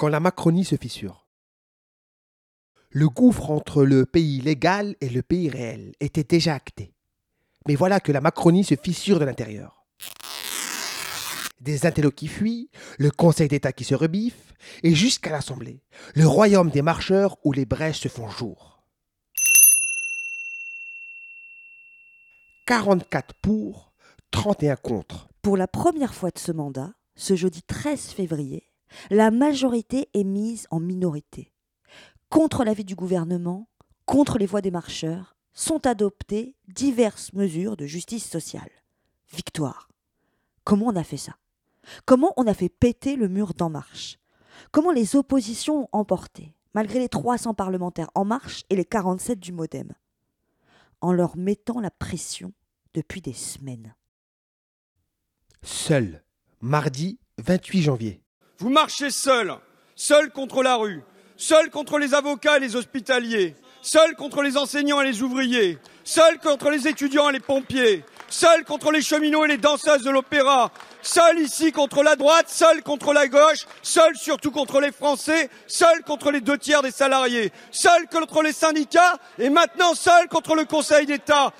quand la Macronie se fissure. Le gouffre entre le pays légal et le pays réel était déjà acté. Mais voilà que la Macronie se fissure de l'intérieur. Des intellos qui fuient, le Conseil d'État qui se rebiffe, et jusqu'à l'Assemblée, le royaume des marcheurs où les brèches se font jour. 44 pour, 31 contre. Pour la première fois de ce mandat, ce jeudi 13 février, la majorité est mise en minorité. Contre l'avis du gouvernement, contre les voix des marcheurs, sont adoptées diverses mesures de justice sociale. Victoire. Comment on a fait ça? Comment on a fait péter le mur d'En Marche? Comment les oppositions ont emporté, malgré les 300 parlementaires En Marche et les 47 du Modem En leur mettant la pression depuis des semaines? Seul, mardi 28 janvier. Vous marchez seul, seul contre la rue, seul contre les avocats et les hospitaliers, seul contre les enseignants et les ouvriers, seul contre les étudiants et les pompiers, seul contre les cheminots et les danseuses de l'opéra, seul ici contre la droite, seul contre la gauche, seul surtout contre les Français, seul contre les deux tiers des salariés, seul contre les syndicats et maintenant seul contre le Conseil d'État.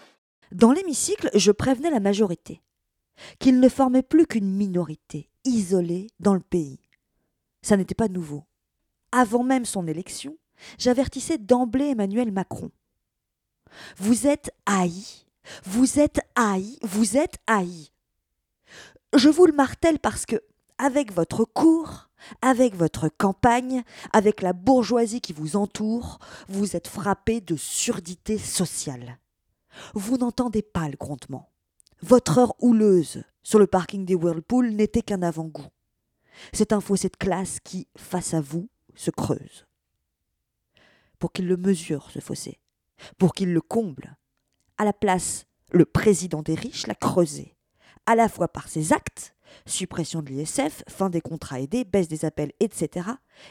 Dans l'hémicycle, je prévenais la majorité qu'il ne formait plus qu'une minorité isolée dans le pays. Ça n'était pas nouveau. Avant même son élection, j'avertissais d'emblée Emmanuel Macron. Vous êtes haï, vous êtes haï, vous êtes haï. Je vous le martèle parce que, avec votre cours, avec votre campagne, avec la bourgeoisie qui vous entoure, vous êtes frappé de surdité sociale. Vous n'entendez pas le grondement. Votre heure houleuse sur le parking des Whirlpool n'était qu'un avant-goût. C'est un fossé de classe qui, face à vous, se creuse. Pour qu'il le mesure, ce fossé, pour qu'il le comble, à la place, le président des riches l'a creusé, à la fois par ses actes, suppression de l'ISF, fin des contrats aidés, baisse des appels, etc.,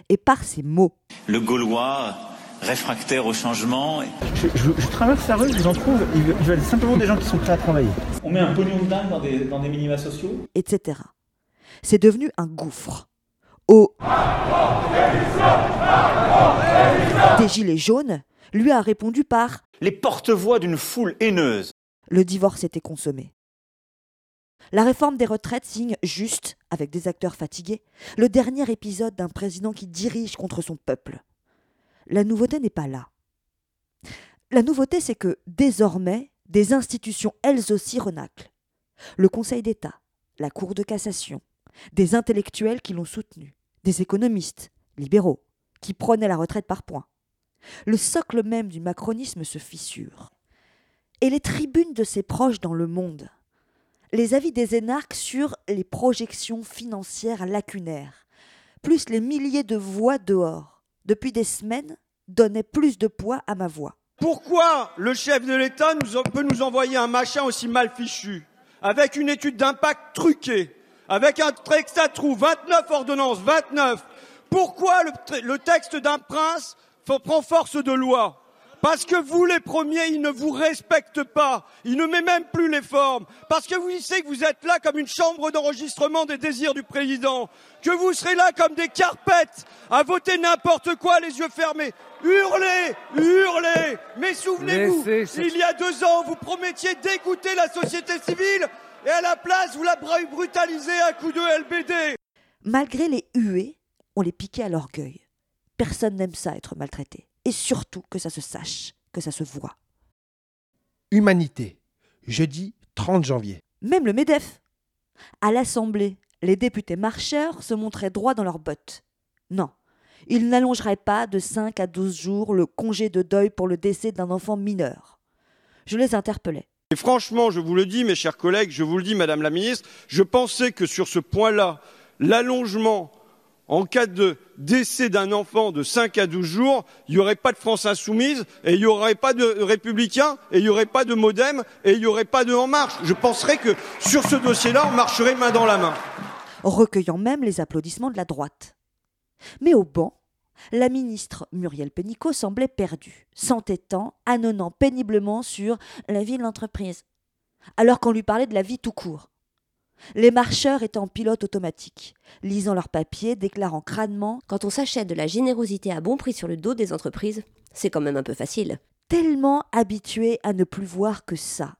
et par ses mots. Le Gaulois réfractaire au changement. Je, je, je traverse la rue, je vous en trouve, ils veulent simplement des gens qui sont prêts à travailler. On met un pognon de dingue dans des, dans des minima sociaux etc. C'est devenu un gouffre. Au des Gilets jaunes, lui a répondu par Les porte-voix d'une foule haineuse. le divorce était consommé. La réforme des retraites signe juste, avec des acteurs fatigués, le dernier épisode d'un président qui dirige contre son peuple. La nouveauté n'est pas là. La nouveauté, c'est que désormais, des institutions elles aussi renaclent. Le Conseil d'État, la Cour de cassation, des intellectuels qui l'ont soutenu, des économistes, libéraux, qui prenaient la retraite par points. Le socle même du macronisme se fissure. Et les tribunes de ses proches dans le monde, les avis des énarques sur les projections financières lacunaires, plus les milliers de voix dehors, depuis des semaines, donnaient plus de poids à ma voix. Pourquoi le chef de l'État peut nous envoyer un machin aussi mal fichu, avec une étude d'impact truquée, avec un texte à trous, 29 ordonnances, 29 Pourquoi le, le texte d'un prince prend force de loi? Parce que vous, les premiers, ils ne vous respectent pas. Ils ne met même plus les formes. Parce que vous savez que vous êtes là comme une chambre d'enregistrement des désirs du président. Que vous serez là comme des carpettes à voter n'importe quoi, les yeux fermés. Hurlez, hurlez. Mais souvenez-vous, il y a deux ans, vous promettiez d'écouter la société civile et à la place, vous la brutalisez à coups de LBD. Malgré les huées, on les piquait à l'orgueil. Personne n'aime ça, être maltraité et surtout que ça se sache, que ça se voit. Humanité, jeudi 30 janvier. Même le MEDEF. À l'Assemblée, les députés marcheurs se montraient droits dans leurs bottes. Non, ils n'allongeraient pas de 5 à 12 jours le congé de deuil pour le décès d'un enfant mineur. Je les interpellais. Et franchement, je vous le dis, mes chers collègues, je vous le dis, Madame la Ministre, je pensais que sur ce point-là, l'allongement en cas de décès d'un enfant de 5 à 12 jours, il n'y aurait pas de France insoumise, et il n'y aurait pas de républicains, et il n'y aurait pas de modem, et il n'y aurait pas de En Marche. Je penserais que sur ce dossier-là, on marcherait main dans la main. Recueillant même les applaudissements de la droite. Mais au banc, la ministre Muriel Pénicaud semblait perdue, s'entêtant, annonnant péniblement sur la vie de l'entreprise, alors qu'on lui parlait de la vie tout court. Les marcheurs étaient en pilote automatique, lisant leurs papiers, déclarant crânement Quand on s'achète de la générosité à bon prix sur le dos des entreprises, c'est quand même un peu facile. tellement habitués à ne plus voir que ça.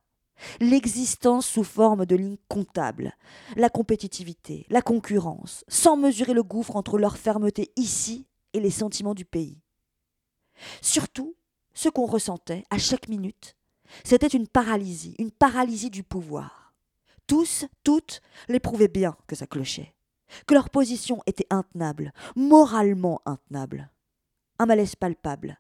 L'existence sous forme de lignes comptables, la compétitivité, la concurrence, sans mesurer le gouffre entre leur fermeté ici et les sentiments du pays. Surtout, ce qu'on ressentait à chaque minute, c'était une paralysie, une paralysie du pouvoir. Tous, toutes, l'éprouvaient bien que ça clochait, que leur position était intenable, moralement intenable. Un malaise palpable.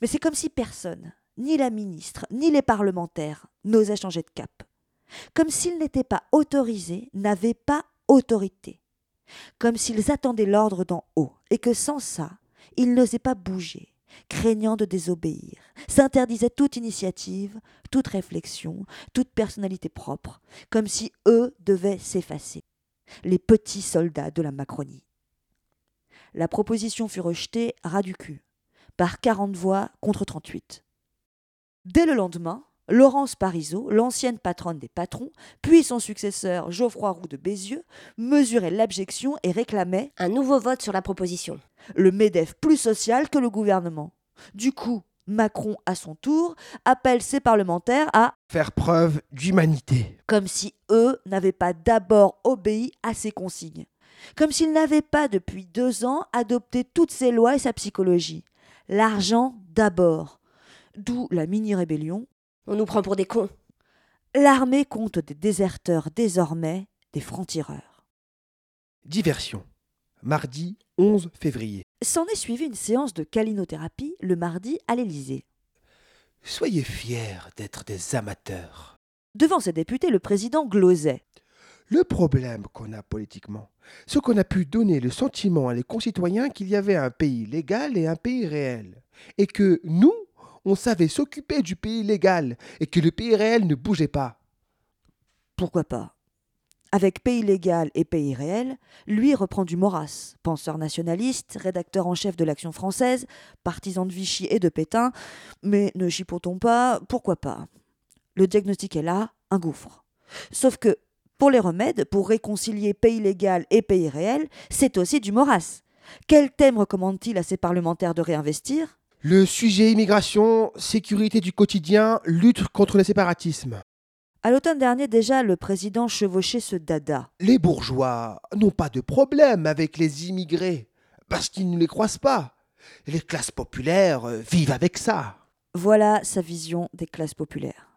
Mais c'est comme si personne, ni la ministre, ni les parlementaires, n'osaient changer de cap. Comme s'ils n'étaient pas autorisés, n'avaient pas autorité. Comme s'ils attendaient l'ordre d'en haut, et que sans ça, ils n'osaient pas bouger, craignant de désobéir, s'interdisaient toute initiative, toute réflexion, toute personnalité propre, comme si eux devaient s'effacer. Les petits soldats de la Macronie. La proposition fut rejetée ras du cul, par 40 voix contre 38. Dès le lendemain, Laurence Parisot, l'ancienne patronne des patrons, puis son successeur Geoffroy Roux de Bézieux, mesuraient l'abjection et réclamaient Un nouveau vote sur la proposition. le MEDEF plus social que le gouvernement. Du coup, Macron, à son tour, appelle ses parlementaires à Faire preuve d'humanité. comme si eux n'avaient pas d'abord obéi à ses consignes, comme s'ils n'avaient pas depuis deux ans adopté toutes ses lois et sa psychologie. L'argent d'abord, d'où la mini-rébellion. On nous prend pour des cons. L'armée compte des déserteurs désormais, des francs-tireurs. Diversion. Mardi 11 février. S'en est suivi une séance de calinothérapie le mardi à l'Élysée. Soyez fiers d'être des amateurs. Devant ses députés, le président glosait. Le problème qu'on a politiquement, c'est qu'on a pu donner le sentiment à les concitoyens qu'il y avait un pays légal et un pays réel. Et que nous, on savait s'occuper du pays légal et que le pays réel ne bougeait pas. Pourquoi pas? Avec Pays légal et Pays réel, lui reprend du Maurras, penseur nationaliste, rédacteur en chef de l'Action française, partisan de Vichy et de Pétain, mais ne chipotons pas, pourquoi pas? Le diagnostic est là, un gouffre. Sauf que, pour les remèdes, pour réconcilier Pays légal et Pays réel, c'est aussi du Maurras. Quel thème recommande-t-il à ses parlementaires de réinvestir? Le sujet immigration, sécurité du quotidien, lutte contre le séparatisme. À l'automne dernier déjà, le président chevauchait ce dada. Les bourgeois n'ont pas de problème avec les immigrés, parce qu'ils ne les croisent pas. Les classes populaires euh, vivent avec ça. Voilà sa vision des classes populaires.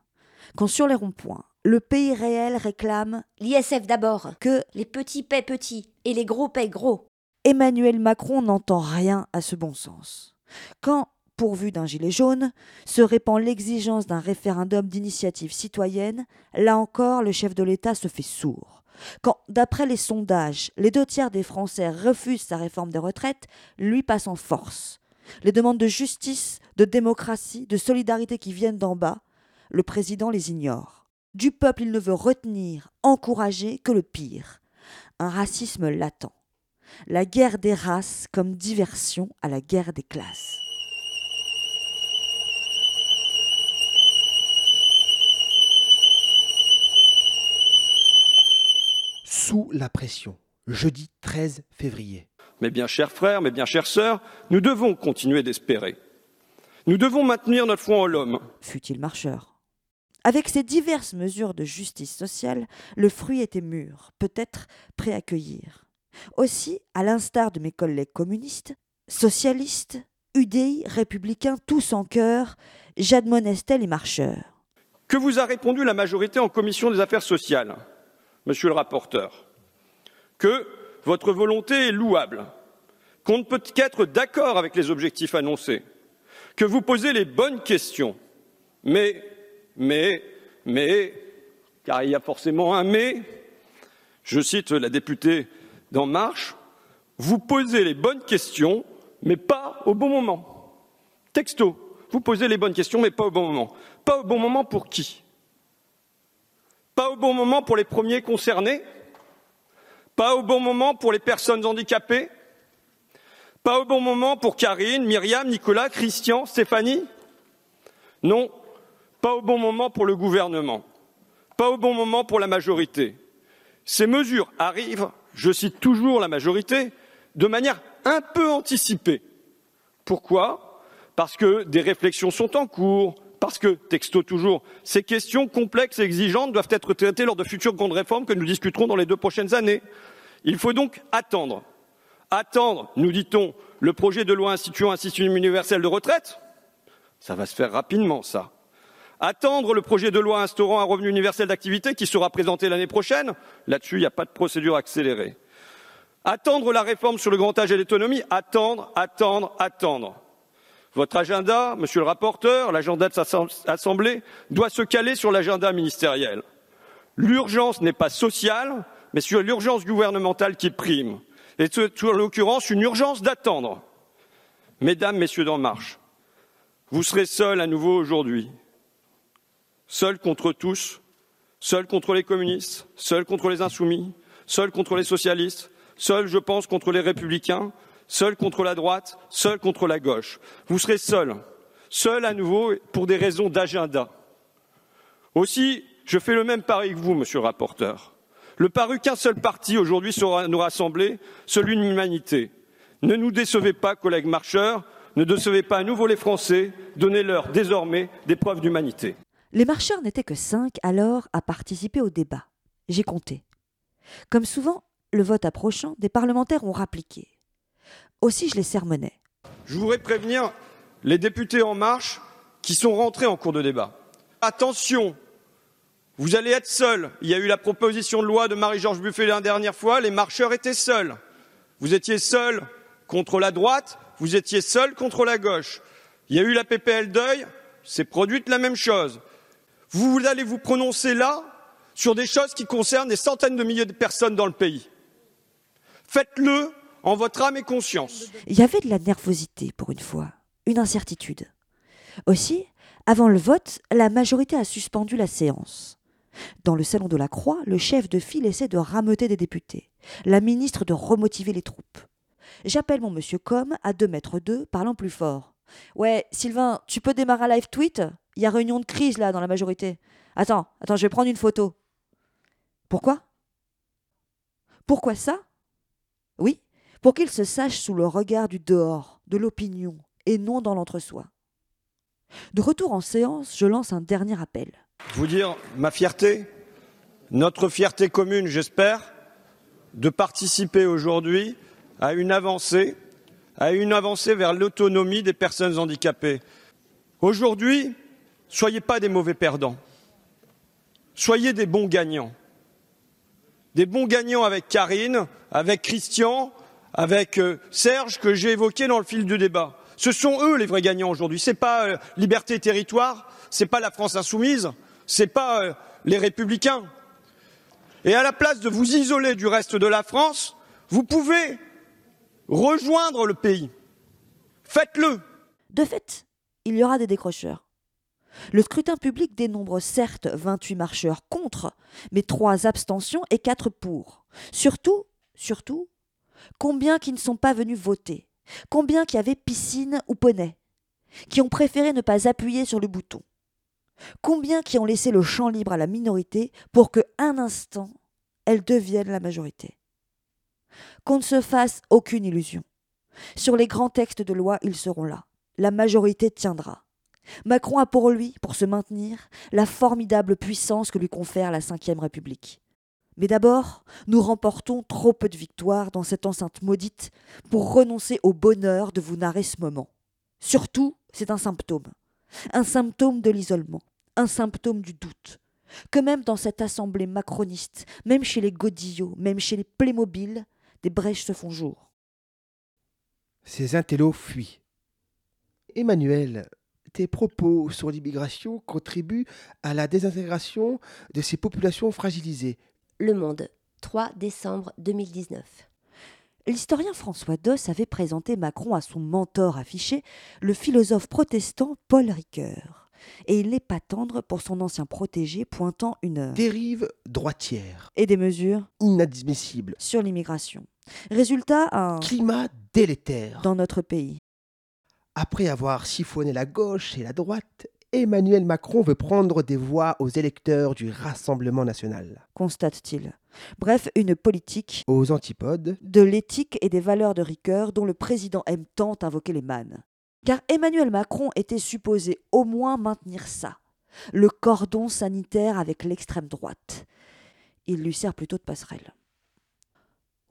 Quand sur les ronds-points, le pays réel réclame L'ISF d'abord. que Les petits paient petits et les gros paient gros. Emmanuel Macron n'entend rien à ce bon sens. Quand, pourvu d'un gilet jaune, se répand l'exigence d'un référendum d'initiative citoyenne, là encore le chef de l'État se fait sourd. Quand, d'après les sondages, les deux tiers des Français refusent sa réforme des retraites, lui passe en force. Les demandes de justice, de démocratie, de solidarité qui viennent d'en bas, le président les ignore. Du peuple, il ne veut retenir, encourager que le pire. Un racisme latent. La guerre des races comme diversion à la guerre des classes. Sous la pression. Jeudi 13 février. Mes bien chers frères, mes bien chères sœurs, nous devons continuer d'espérer. Nous devons maintenir notre foi en l'homme. fut-il marcheur. Avec ces diverses mesures de justice sociale, le fruit était mûr, peut-être prêt à cueillir. Aussi, à l'instar de mes collègues communistes, socialistes, UDI, républicains, tous en cœur, j'admonestais les marcheurs. Que vous a répondu la majorité en commission des affaires sociales, monsieur le rapporteur? Que votre volonté est louable, qu'on ne peut qu'être d'accord avec les objectifs annoncés, que vous posez les bonnes questions, mais, mais, mais, car il y a forcément un mais, je cite la députée d'En Marche, vous posez les bonnes questions, mais pas au bon moment. Texto, vous posez les bonnes questions, mais pas au bon moment. Pas au bon moment pour qui? Pas au bon moment pour les premiers concernés? Pas au bon moment pour les personnes handicapées? Pas au bon moment pour Karine, Myriam, Nicolas, Christian, Stéphanie? Non, pas au bon moment pour le gouvernement. Pas au bon moment pour la majorité. Ces mesures arrivent, je cite toujours la majorité, de manière un peu anticipée. Pourquoi? Parce que des réflexions sont en cours, parce que, texto toujours, ces questions complexes et exigeantes doivent être traitées lors de futures grandes réformes que nous discuterons dans les deux prochaines années. Il faut donc attendre. Attendre, nous dit-on, le projet de loi instituant un système universel de retraite? Ça va se faire rapidement, ça. Attendre le projet de loi instaurant un revenu universel d'activité qui sera présenté l'année prochaine Là-dessus, il n'y a pas de procédure accélérée. Attendre la réforme sur le grand âge et l'autonomie Attendre, attendre, attendre. Votre agenda, monsieur le rapporteur, l'agenda de sa assemblée, doit se caler sur l'agenda ministériel. L'urgence n'est pas sociale, mais sur l'urgence gouvernementale qui prime. Et c'est en l'occurrence une urgence d'attendre. Mesdames, Messieurs d'En Marche, vous serez seuls à nouveau aujourd'hui. Seuls contre tous, seuls contre les communistes, seuls contre les insoumis, seuls contre les socialistes, seuls, je pense, contre les républicains, seuls contre la droite, seuls contre la gauche. Vous serez seuls, seuls à nouveau pour des raisons d'agenda. Aussi, je fais le même pari que vous, monsieur le rapporteur. Le paru qu'un seul parti aujourd'hui saura nous rassembler, celui de l'humanité. Ne nous décevez pas, collègues marcheurs, ne décevez pas à nouveau les Français, donnez-leur désormais des preuves d'humanité. Les marcheurs n'étaient que cinq alors à participer au débat. J'ai compté. Comme souvent, le vote approchant, des parlementaires ont rappliqué. Aussi, je les sermonnais. Je voudrais prévenir les députés En Marche qui sont rentrés en cours de débat. Attention, vous allez être seuls. Il y a eu la proposition de loi de Marie-Georges Buffet la dernière fois, les marcheurs étaient seuls. Vous étiez seuls contre la droite, vous étiez seuls contre la gauche. Il y a eu la PPL deuil, c'est produite la même chose. Vous allez vous prononcer là sur des choses qui concernent des centaines de milliers de personnes dans le pays. Faites-le en votre âme et conscience. Il y avait de la nervosité pour une fois, une incertitude. Aussi, avant le vote, la majorité a suspendu la séance. Dans le salon de la Croix, le chef de file essaie de rameuter des députés, la ministre de remotiver les troupes. J'appelle mon monsieur Com à deux mètres d'eux, parlant plus fort. Ouais, Sylvain, tu peux démarrer un live tweet? Il y a réunion de crise là dans la majorité. Attends, attends, je vais prendre une photo. Pourquoi? Pourquoi ça? Oui, pour qu'il se sache sous le regard du dehors, de l'opinion, et non dans l'entre-soi. De retour en séance, je lance un dernier appel vous dire ma fierté, notre fierté commune, j'espère, de participer aujourd'hui à une avancée, à une avancée vers l'autonomie des personnes handicapées. Aujourd'hui, soyez pas des mauvais perdants. Soyez des bons gagnants. Des bons gagnants avec Karine, avec Christian, avec euh, Serge que j'ai évoqué dans le fil du débat. Ce sont eux les vrais gagnants aujourd'hui. Ce n'est pas euh, Liberté Territoire, ce n'est pas la France insoumise, ce n'est pas euh, les républicains. Et à la place de vous isoler du reste de la France, vous pouvez rejoindre le pays. Faites-le. De fait, il y aura des décrocheurs. Le scrutin public dénombre certes 28 marcheurs contre, mais 3 abstentions et 4 pour. Surtout, surtout, combien qui ne sont pas venus voter? Combien qui avaient piscine ou poney? Qui ont préféré ne pas appuyer sur le bouton? Combien qui ont laissé le champ libre à la minorité pour que, un instant, elle devienne la majorité? Qu'on ne se fasse aucune illusion. Sur les grands textes de loi, ils seront là. La majorité tiendra. Macron a pour lui, pour se maintenir, la formidable puissance que lui confère la Ve République. Mais d'abord, nous remportons trop peu de victoires dans cette enceinte maudite pour renoncer au bonheur de vous narrer ce moment. Surtout, c'est un symptôme un symptôme de l'isolement, un symptôme du doute, que même dans cette assemblée macroniste, même chez les Godillots, même chez les Playmobil, des brèches se font jour. Ces intellos fuient. Emmanuel, tes propos sur l'immigration contribuent à la désintégration de ces populations fragilisées. Le Monde, 3 décembre 2019. L'historien François Doss avait présenté Macron à son mentor affiché, le philosophe protestant Paul Ricoeur. Et il n'est pas tendre pour son ancien protégé pointant une dérive droitière et des mesures inadmissibles sur l'immigration. Résultat, un climat délétère dans notre pays. Après avoir siphonné la gauche et la droite, Emmanuel Macron veut prendre des voix aux électeurs du Rassemblement national. constate-t-il. Bref, une politique Aux antipodes, de l'éthique et des valeurs de rigueur dont le président aime tant invoquer les mannes. Car Emmanuel Macron était supposé au moins maintenir ça, le cordon sanitaire avec l'extrême droite. Il lui sert plutôt de passerelle.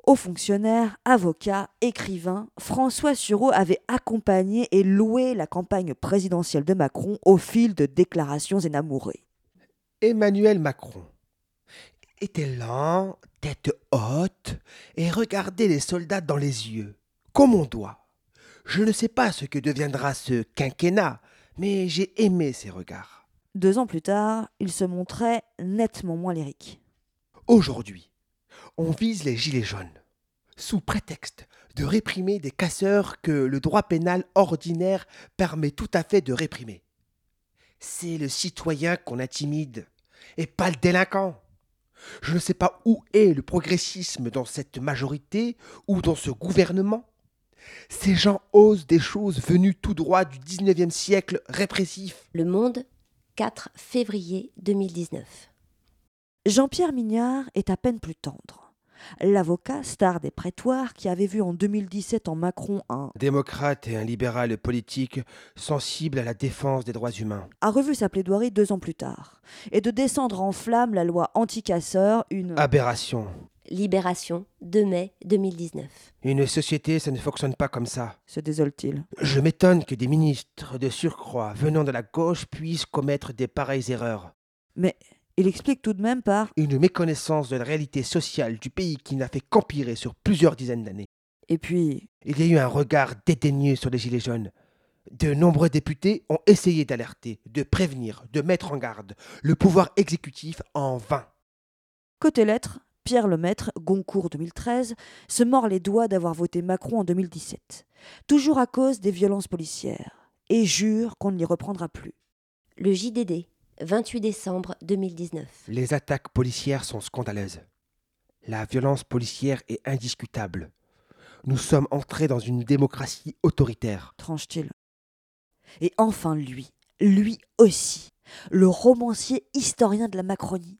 Haut fonctionnaire, avocat, écrivain, François Sureau avait accompagné et loué la campagne présidentielle de Macron au fil de déclarations énamourées. Emmanuel Macron était lent, tête haute, et regardait les soldats dans les yeux, comme on doit. Je ne sais pas ce que deviendra ce quinquennat, mais j'ai aimé ses regards. Deux ans plus tard, il se montrait nettement moins lyrique. Aujourd'hui, on vise les gilets jaunes, sous prétexte de réprimer des casseurs que le droit pénal ordinaire permet tout à fait de réprimer. C'est le citoyen qu'on intimide, et pas le délinquant. Je ne sais pas où est le progressisme dans cette majorité ou dans ce gouvernement. Ces gens osent des choses venues tout droit du 19e siècle répressif. Le Monde, 4 février 2019. Jean-Pierre Mignard est à peine plus tendre. L'avocat, star des prétoires, qui avait vu en 2017 en Macron un Démocrate et un libéral politique sensible à la défense des droits humains. a revu sa plaidoirie deux ans plus tard, et de descendre en flammes la loi anti-casseurs, une Aberration. Libération, 2 mai 2019. Une société, ça ne fonctionne pas comme ça. se désole-t-il? Je m'étonne que des ministres de surcroît venant de la gauche puissent commettre des pareilles erreurs. Mais il explique tout de même par Une méconnaissance de la réalité sociale du pays qui n'a fait qu'empirer sur plusieurs dizaines d'années. et puis Il y a eu un regard dédaigneux sur les Gilets jaunes. De nombreux députés ont essayé d'alerter, de prévenir, de mettre en garde le pouvoir exécutif en vain. côté lettres, Pierre Lemaître, Goncourt 2013, se mord les doigts d'avoir voté Macron en 2017, toujours à cause des violences policières, et jure qu'on ne l'y reprendra plus. Le JDD, 28 décembre 2019. Les attaques policières sont scandaleuses. La violence policière est indiscutable. Nous sommes entrés dans une démocratie autoritaire. tranche-t-il. Et enfin lui, lui aussi, le romancier historien de la Macronie.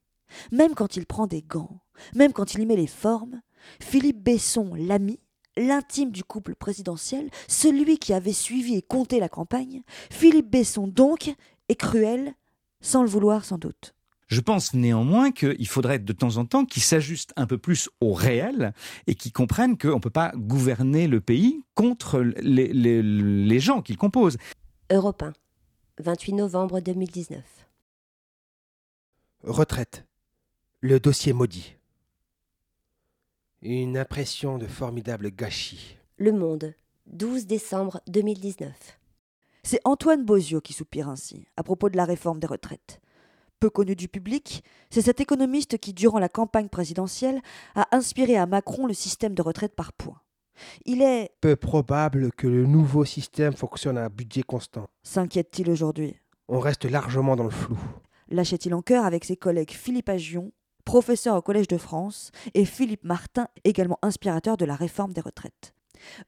Même quand il prend des gants, même quand il y met les formes, Philippe Besson, l'ami, l'intime du couple présidentiel, celui qui avait suivi et compté la campagne, Philippe Besson donc est cruel, sans le vouloir sans doute. Je pense néanmoins qu'il faudrait de temps en temps qu'ils s'ajustent un peu plus au réel et qu'ils comprennent qu'on ne peut pas gouverner le pays contre les, les- les gens qu'il compose. Europe 1, 28 novembre 2019. Retraite. Le dossier maudit. Une impression de formidable gâchis. Le Monde, 12 décembre 2019. C'est Antoine Bozio qui soupire ainsi, à propos de la réforme des retraites. Peu connu du public, c'est cet économiste qui, durant la campagne présidentielle, a inspiré à Macron le système de retraite par points. Il est, Peu probable que le nouveau système fonctionne à budget constant. s'inquiète-t-il aujourd'hui, On reste largement dans le flou. lâchait-il en chœur avec ses collègues Philippe Agion, professeur au Collège de France, et Philippe Martin, également inspirateur de la réforme des retraites?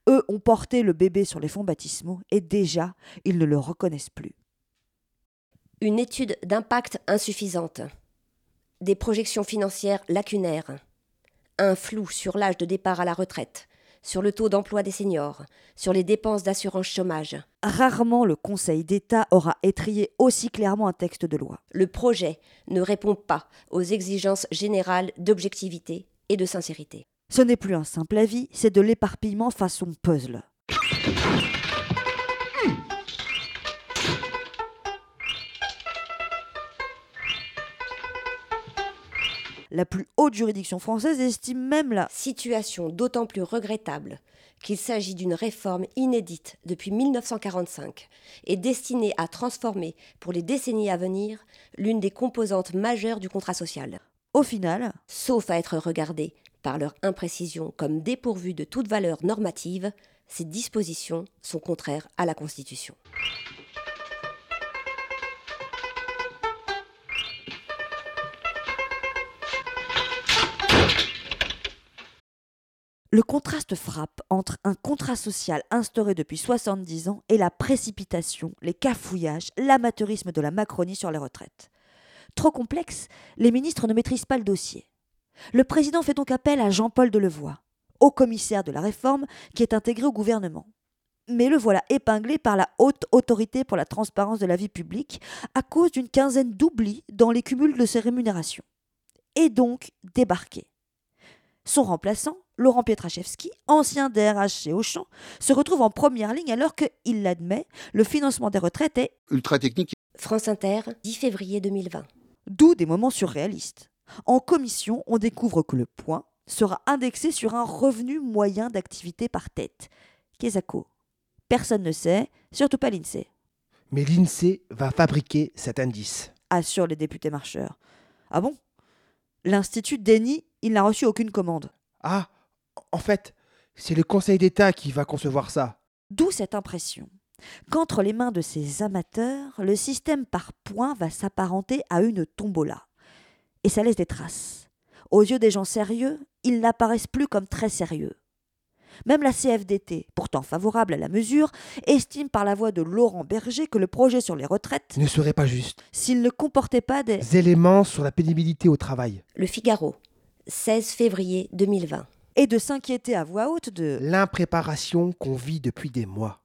Eux ont porté le bébé sur les fonds baptismaux et déjà, ils ne le reconnaissent plus. Une étude d'impact insuffisante. Des projections financières lacunaires. Un flou sur l'âge de départ à la retraite, sur le taux d'emploi des seniors, sur les dépenses d'assurance chômage. Rarement le Conseil d'État aura étrié aussi clairement un texte de loi. Le projet ne répond pas aux exigences générales d'objectivité et de sincérité. Ce n'est plus un simple avis, c'est de l'éparpillement façon puzzle. La plus haute juridiction française estime même la Situation d'autant plus regrettable qu'il s'agit d'une réforme inédite depuis 1945 et destinée à transformer pour les décennies à venir l'une des composantes majeures du contrat social. Au final, Sauf à être regardées par leur imprécision comme dépourvues de toute valeur normative, ces dispositions sont contraires à la Constitution. Le contraste frappe entre un contrat social instauré depuis 70 ans et la précipitation, les cafouillages, l'amateurisme de la Macronie sur les retraites. Trop complexe, les ministres ne maîtrisent pas le dossier. Le président fait donc appel à Jean-Paul Delevoye, haut commissaire de la réforme qui est intégré au gouvernement. Mais le voilà épinglé par la haute autorité pour la transparence de la vie publique à cause d'une quinzaine d'oublis dans les cumuls de ses rémunérations. Et donc débarqué. Son remplaçant, Laurent Pietraszewski, ancien DRH chez Auchan, se retrouve en première ligne alors que, il l'admet, le financement des retraites est ultra technique. France Inter, 10 février 2020. D'où des moments surréalistes. En commission, on découvre que le point sera indexé sur un revenu moyen d'activité par tête. Kesako. Personne ne sait, surtout pas l'INSEE. Mais l'INSEE va fabriquer cet indice. Assurent les députés marcheurs. Ah bon? L'Institut dénie, il n'a reçu aucune commande. Ah, en fait, c'est le Conseil d'État qui va concevoir ça. D'où cette impression qu'entre les mains de ces amateurs, le système par points va s'apparenter à une tombola. Et ça laisse des traces. Aux yeux des gens sérieux, ils n'apparaissent plus comme très sérieux. Même la CFDT, pourtant favorable à la mesure, estime par la voix de Laurent Berger que le projet sur les retraites ne serait pas juste s'il ne comportait pas des éléments sur la pénibilité au travail. Le Figaro, 16 février 2020. Et de s'inquiéter à voix haute de l'impréparation qu'on vit depuis des mois.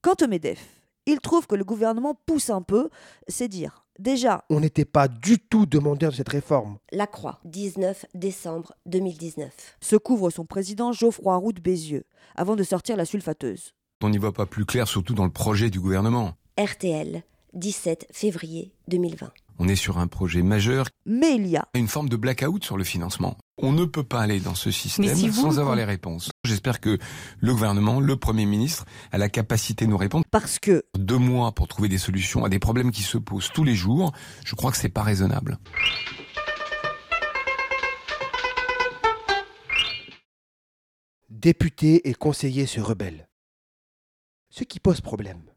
Quant au MEDEF, il trouve que le gouvernement pousse un peu, c'est dire. Déjà, on n'était pas du tout demandeur de cette réforme. La Croix, 19 décembre 2019. Se couvre son président Geoffroy Roux de Bézieux, avant de sortir la sulfateuse. On n'y voit pas plus clair, surtout dans le projet du gouvernement. RTL, 17 février 2020. On est sur un projet majeur. Mais il y a une forme de blackout sur le financement. On ne peut pas aller dans ce système sans avoir les réponses. J'espère que le gouvernement, le Premier ministre, a la capacité de nous répondre. Parce que deux mois pour trouver des solutions à des problèmes qui se posent tous les jours, je crois que c'est pas raisonnable. Députés et conseillers se rebellent. Ce qui pose problème,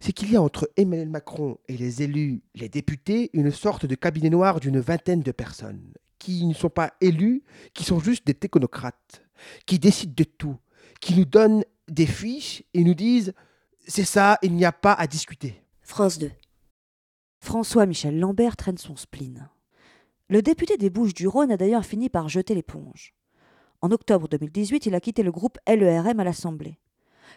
c'est qu'il y a entre Emmanuel Macron et les élus, les députés, une sorte de cabinet noir d'une vingtaine de personnes, qui ne sont pas élus, qui sont juste des technocrates, qui décident de tout, qui nous donnent des fiches et nous disent c'est ça, il n'y a pas à discuter. France 2. François-Michel Lambert traîne son spleen. Le député des Bouches-du-Rhône a d'ailleurs fini par jeter l'éponge. En octobre 2018, il a quitté le groupe LERM à l'Assemblée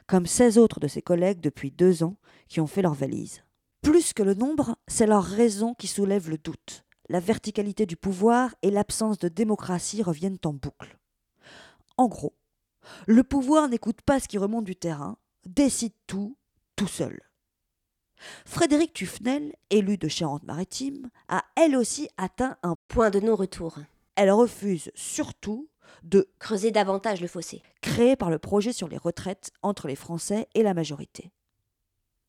comme 16 autres de ses collègues depuis deux ans qui ont fait leur valise. Plus que le nombre, c'est leur raison qui soulève le doute. La verticalité du pouvoir et l'absence de démocratie reviennent en boucle. En gros, le pouvoir n'écoute pas ce qui remonte du terrain, décide tout, tout seul. Frédéric Tufnel, élu de Charente-Maritime, a elle aussi atteint un point de non-retour. Elle refuse surtout de creuser davantage le fossé créé par le projet sur les retraites entre les Français et la majorité.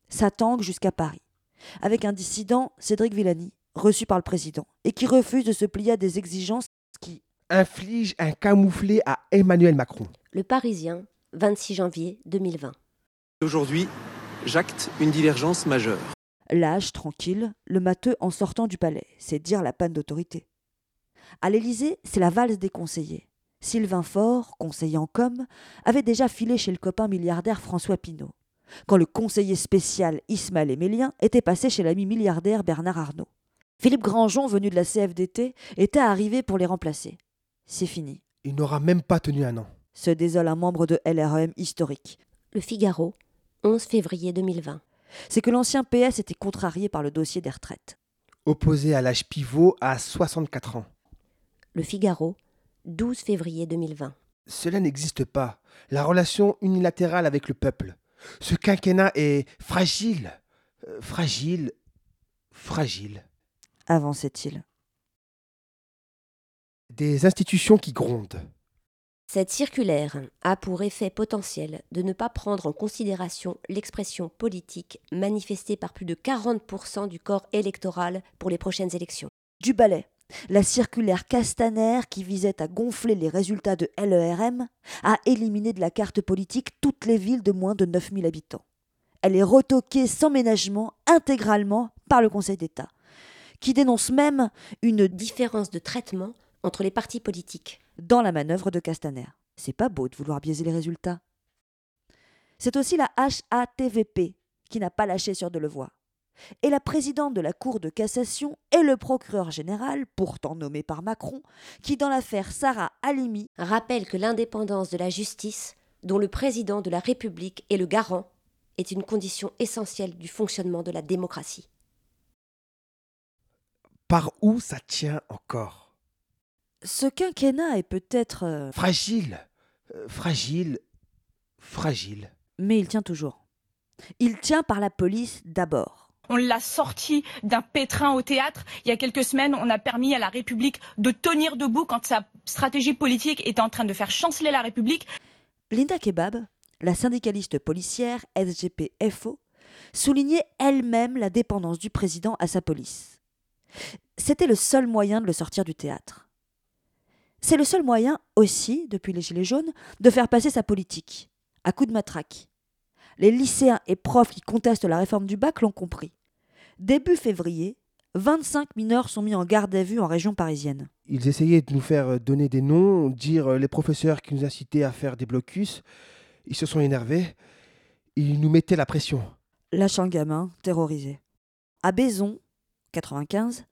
Ça tangue jusqu'à Paris, avec un dissident, Cédric Villani, reçu par le président, et qui refuse de se plier à des exigences qui infligent un camouflé à Emmanuel Macron. Le Parisien, 26 janvier 2020. Aujourd'hui, j'acte une divergence majeure. L'âge tranquille, le matheux en sortant du palais, c'est dire la panne d'autorité. À l'Élysée, c'est la valse des conseillers. Sylvain Faure, conseiller en com, avait déjà filé chez le copain milliardaire François Pinault, quand le conseiller spécial Ismaël Emélien était passé chez l'ami milliardaire Bernard Arnault. Philippe Grandjean, venu de la CFDT, était arrivé pour les remplacer. C'est fini. Il n'aura même pas tenu un an. Se désole un membre de LREM historique. Le Figaro, 11 février 2020. C'est que l'ancien PS était contrarié par le dossier des retraites. Opposé à l'âge pivot à 64 ans. Le Figaro, 12 février 2020. Cela n'existe pas. La relation unilatérale avec le peuple. Ce quinquennat est fragile. Euh, fragile. Fragile. Avançait-il? Des institutions qui grondent. Cette circulaire a pour effet potentiel de ne pas prendre en considération l'expression politique manifestée par plus de 40% du corps électoral pour les prochaines élections. Du balai, la circulaire Castaner, qui visait à gonfler les résultats de LERM, a éliminé de la carte politique toutes les villes de moins de 9000 habitants. Elle est retoquée sans ménagement intégralement par le Conseil d'État, qui dénonce même une différence de traitement entre les partis politiques dans la manœuvre de Castaner. C'est pas beau de vouloir biaiser les résultats. C'est aussi la HATVP qui n'a pas lâché sur Delevoye. Et la présidente de la Cour de cassation et le procureur général, pourtant nommé par Macron, qui dans l'affaire Sarah Halimi rappelle que l'indépendance de la justice, dont le président de la République est le garant, est une condition essentielle du fonctionnement de la démocratie. Par où ça tient encore? Ce quinquennat est peut-être... euh, Fragile. Euh, fragile. Fragile. Mais il tient toujours. Il tient par la police d'abord. On l'a sorti d'un pétrin au théâtre. Il y a quelques semaines, on a permis à la République de tenir debout quand sa stratégie politique était en train de faire chanceler la République. Linda Kebab, la syndicaliste policière SGP-FO, soulignait elle-même la dépendance du président à sa police. C'était le seul moyen de le sortir du théâtre. C'est le seul moyen aussi, depuis les Gilets jaunes, de faire passer sa politique, à coups de matraque. Les lycéens et profs qui contestent la réforme du bac l'ont compris. Début février, 25 mineurs sont mis en garde à vue en région parisienne. Ils essayaient de nous faire euh, donner des noms, dire euh, les professeurs qui nous incitaient à faire des blocus. Ils se sont énervés. Ils nous mettaient la pression. Lâche un gamin, terrorisé. À Baison, 95,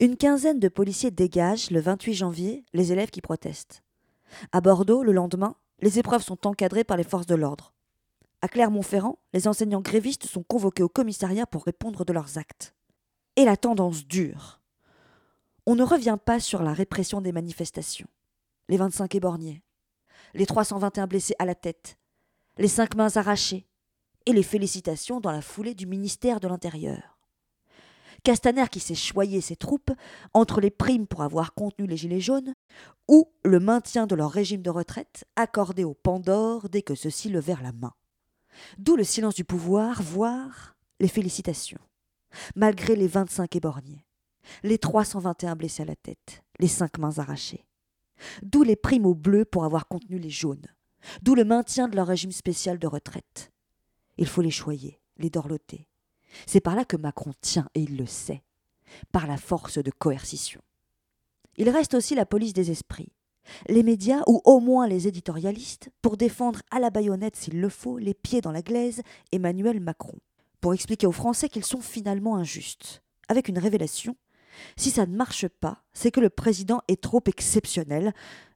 une quinzaine de policiers dégagent le 28 janvier les élèves qui protestent. À Bordeaux, le lendemain, les épreuves sont encadrées par les forces de l'ordre. À Clermont-Ferrand, les enseignants grévistes sont convoqués au commissariat pour répondre de leurs actes. Et la tendance dure. On ne revient pas sur la répression des manifestations. Les 25 éborgnés, les 321 blessés à la tête, les cinq mains arrachées, et les félicitations dans la foulée du ministère de l'Intérieur. Castaner qui s'est choyé ses troupes entre les primes pour avoir contenu les Gilets jaunes ou le maintien de leur régime de retraite accordé aux Pandores dès que ceux-ci levèrent la main. D'où le silence du pouvoir, voire les félicitations. Malgré les 25 éborgnés, les 321 blessés à la tête, les cinq mains arrachées. D'où les primes aux bleus pour avoir contenu les jaunes. D'où le maintien de leur régime spécial de retraite. Il faut les choyer, les dorloter. C'est par là que Macron tient, et il le sait, par la force de coercition. Il reste aussi la police des esprits, les médias ou au moins les éditorialistes pour défendre à la baïonnette s'il le faut, les pieds dans la glaise, Emmanuel Macron, pour expliquer aux Français qu'ils sont finalement injustes, avec une révélation. Si ça ne marche pas, c'est que le président est trop exceptionnel,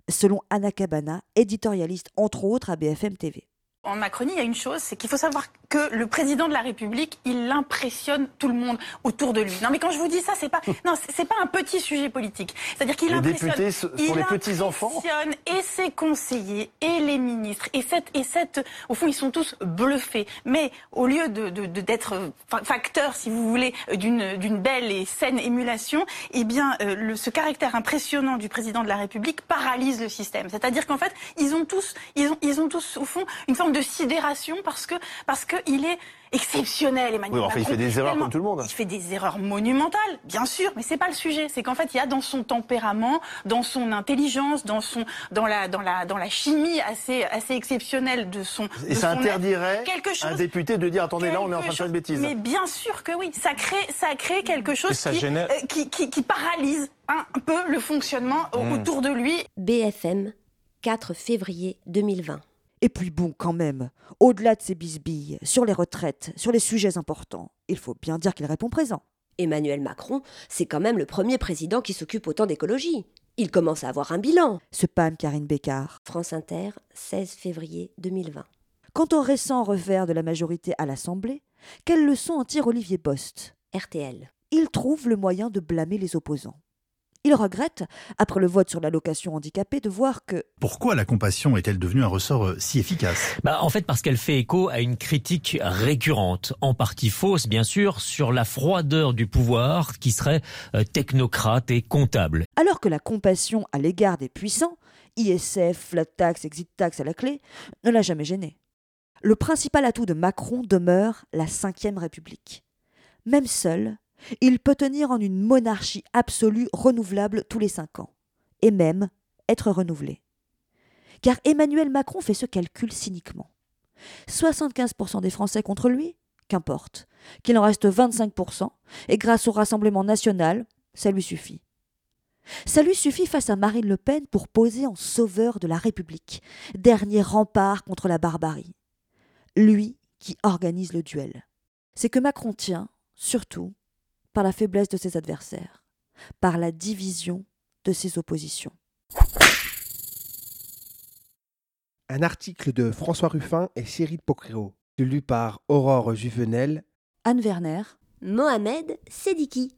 selon Anna Cabana, éditorialiste entre autres à BFM TV. En Macronie, il y a une chose, c'est qu'il faut savoir que le président de la République, il impressionne tout le monde autour de lui. Non, mais quand je vous dis ça, c'est pas, non, c'est- pas un petit sujet politique. C'est-à-dire qu'il Les impressionne. députés sont il les petits-enfants impressionne Et ses conseillers, et les ministres, et cette, et cette, au fond, ils sont tous bluffés. Mais au lieu de, d'être fa- facteur, si vous voulez, d'une, d'une belle et saine émulation, eh bien, euh, le, ce caractère impressionnant du président de la République paralyse le système. C'est-à-dire qu'en fait, ils ont tous, ils ont, ils ont tous, au fond, une forme de sidération parce que, parce que il est exceptionnel, Emmanuel Oui, enfin, il Macron. fait des erreurs comme tout le monde. Il fait des erreurs monumentales, bien sûr, mais c'est pas le sujet. C'est qu'en fait, il y a dans son tempérament, dans son intelligence, dans son, dans la, dans la, dans la chimie assez, assez exceptionnelle de son. Et de ça son interdirait être, quelque chose un député de dire attendez là on est en train de faire une bêtise. Mais bien sûr que oui, ça crée, ça crée quelque chose ça qui, génère- euh, qui, qui, qui paralyse un peu le fonctionnement Hmm. autour de lui. BFM, 4 février 2020. Et puis bon, quand même, au-delà de ces bisbilles, sur les retraites, sur les sujets importants, il faut bien dire qu'il répond présent. Emmanuel Macron, c'est quand même le premier président qui s'occupe autant d'écologie. Il commence à avoir un bilan. Ce Pam Karine Bécard. France Inter, 16 février 2020. Quant au récent revers de la majorité à l'Assemblée, quelle leçon en tire Olivier Bost RTL. Il trouve le moyen de blâmer les opposants. Il regrette, après le vote sur l'allocation handicapée, de voir que Pourquoi la compassion est-elle devenue un ressort euh, si efficace? Bah, en fait, parce qu'elle fait écho à une critique récurrente, en partie fausse, bien sûr, sur la froideur du pouvoir qui serait euh, technocrate et comptable. Alors que la compassion à l'égard des puissants, ISF, flat tax, exit tax à la clé, ne l'a jamais gêné. Le principal atout de Macron demeure la Ve République. Même seul, il peut tenir en une monarchie absolue renouvelable tous les cinq ans, et même être renouvelé. Car Emmanuel Macron fait ce calcul cyniquement. 75% des Français contre lui, qu'importe. Qu'il en reste 25%, et grâce au Rassemblement national, ça lui suffit. Ça lui suffit face à Marine Le Pen pour poser en sauveur de la République, dernier rempart contre la barbarie. Lui qui organise le duel. C'est que Macron tient, surtout, par la faiblesse de ses adversaires, par la division de ses oppositions. Un article de François Ruffin et Cyril Pocréo, lu par Aurore Juvenel, Anne Werner, Mohamed Sediki.